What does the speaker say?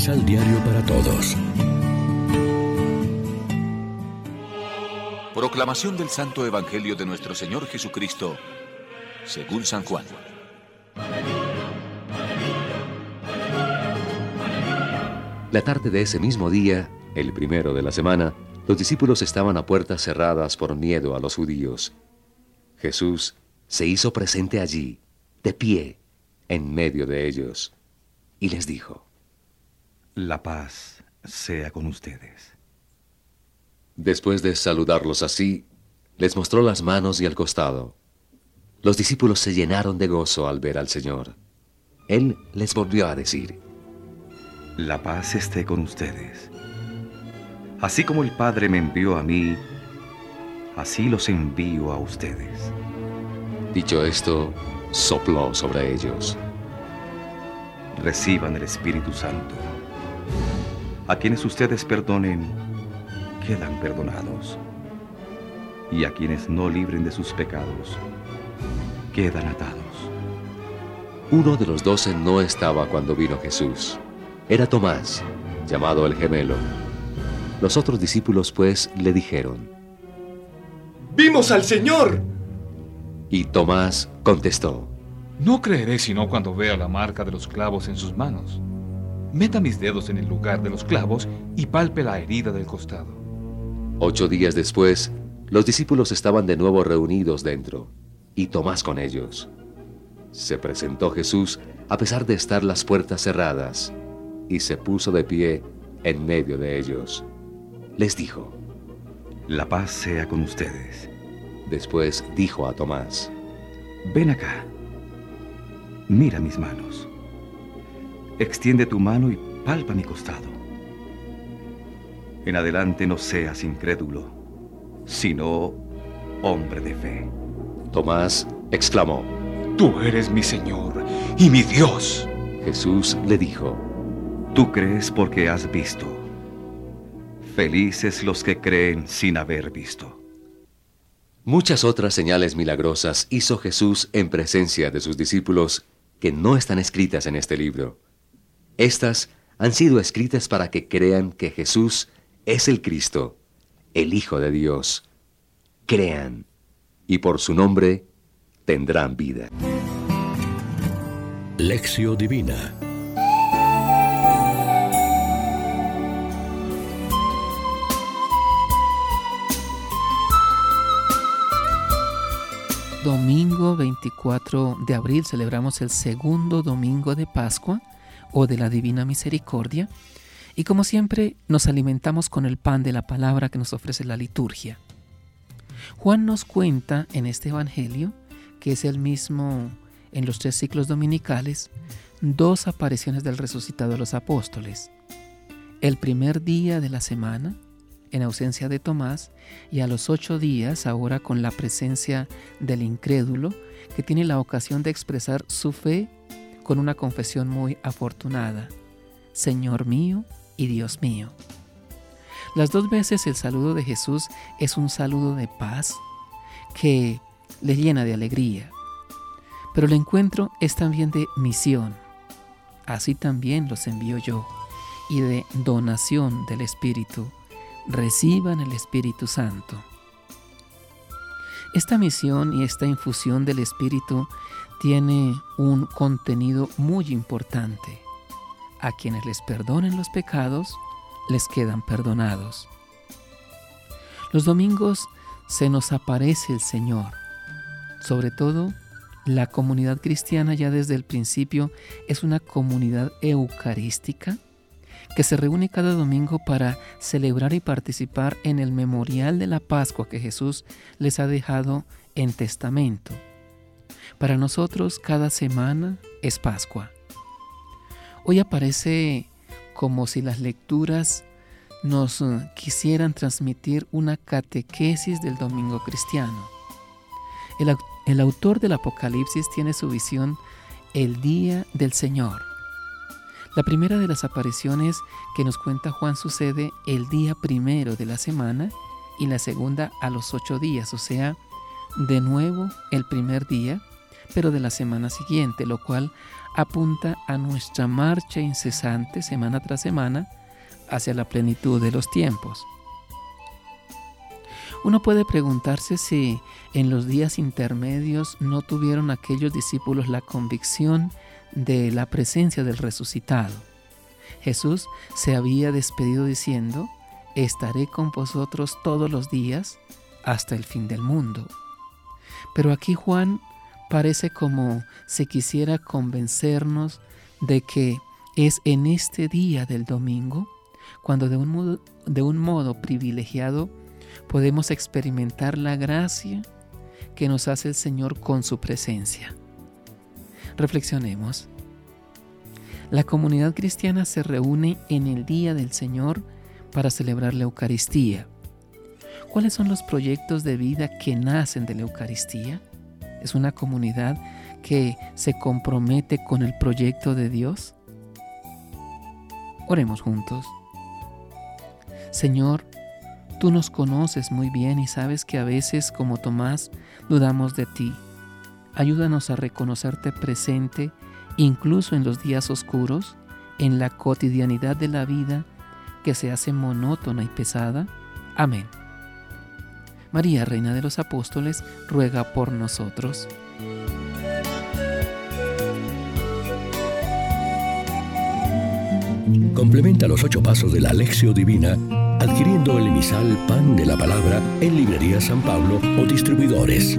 Misal Diario para Todos. Proclamación del Santo Evangelio de nuestro Señor Jesucristo, según San Juan. La tarde de ese mismo día, el primero de la semana, los discípulos estaban a puertas cerradas por miedo a los judíos. Jesús se hizo presente allí, de pie, en medio de ellos, y les dijo, La paz sea con ustedes. Después de saludarlos así, les mostró las manos y el costado. Los discípulos se llenaron de gozo al ver al Señor. Él les volvió a decir, La paz esté con ustedes. Así como el Padre me envió a mí, así los envío a ustedes. Dicho esto, sopló sobre ellos. Reciban el Espíritu Santo. A quienes ustedes perdonen, quedan perdonados. Y a quienes no libren de sus pecados, quedan atados. Uno de los doce no estaba cuando vino Jesús. Era Tomás, llamado el gemelo. Los otros discípulos pues le dijeron, ¡Vimos al Señor! Y Tomás contestó, No creeré sino cuando vea la marca de los clavos en sus manos. Meta mis dedos en el lugar de los clavos y palpe la herida del costado. Ocho días después, los discípulos estaban de nuevo reunidos dentro, y Tomás con ellos. Se presentó Jesús a pesar de estar las puertas cerradas, y se puso de pie en medio de ellos. Les dijo, La paz sea con ustedes. Después dijo a Tomás, Ven acá. Mira mis manos. Extiende tu mano y palpa mi costado. En adelante no seas incrédulo, sino hombre de fe. Tomás exclamó, Tú eres mi Señor y mi Dios. Jesús le dijo, Tú crees porque has visto. Felices los que creen sin haber visto. Muchas otras señales milagrosas hizo Jesús en presencia de sus discípulos que no están escritas en este libro. Estas han sido escritas para que crean que Jesús es el Cristo, el Hijo de Dios. Crean, y por su nombre tendrán vida. Lección Divina Domingo 24 de abril celebramos el segundo domingo de Pascua o de la Divina Misericordia y como siempre nos alimentamos con el pan de la palabra que nos ofrece la liturgia. Juan nos cuenta en este Evangelio, que es el mismo en los tres ciclos dominicales, dos apariciones del resucitado a los apóstoles. El primer día de la semana, en ausencia de Tomás, y a los ocho días, ahora con la presencia del incrédulo, que tiene la ocasión de expresar su fe con una confesión muy afortunada. Señor mío y Dios mío. Las dos veces el saludo de Jesús es un saludo de paz que le llena de alegría. Pero el encuentro es también de misión. Así también los envío yo. Y de donación del Espíritu reciban el Espíritu Santo. Esta misión y esta infusión del Espíritu tiene un contenido muy importante. A quienes les perdonen los pecados, les quedan perdonados. Los domingos se nos aparece el Señor. Sobre todo, la comunidad cristiana ya desde el principio es una comunidad eucarística que se reúne cada domingo para celebrar y participar en el memorial de la Pascua que Jesús les ha dejado en testamento. Para nosotros cada semana es Pascua. Hoy aparece como si las lecturas nos quisieran transmitir una catequesis del domingo cristiano. El, el, autor del Apocalipsis tiene su visión el día del Señor. La primera de las apariciones que nos cuenta Juan sucede el día primero de la semana y la segunda a los ocho días, o sea, de nuevo el primer día, pero de la semana siguiente, lo cual apunta a nuestra marcha incesante semana tras semana hacia la plenitud de los tiempos. Uno puede preguntarse si en los días intermedios no tuvieron aquellos discípulos la convicción de la presencia del resucitado. Jesús se había despedido diciendo, estaré con vosotros todos los días hasta el fin del mundo. Pero aquí Juan parece como si quisiera convencernos de que es en este día del domingo cuando de un modo, de un modo privilegiado podemos experimentar la gracia que nos hace el Señor con su presencia. Reflexionemos. La comunidad cristiana se reúne en el Día del Señor para celebrar la Eucaristía. ¿Cuáles son los proyectos de vida que nacen de la Eucaristía? ¿Es una comunidad que se compromete con el proyecto de Dios? Oremos juntos. Señor, tú nos conoces muy bien y sabes que a veces, como Tomás, dudamos de ti. Ayúdanos a reconocerte presente incluso en los días oscuros, en la cotidianidad de la vida que se hace monótona y pesada. Amén. María, Reina de los Apóstoles, ruega por nosotros. Complementa los ocho pasos de la Alexio Divina adquiriendo el emisal Pan de la Palabra en Librería San Pablo o distribuidores.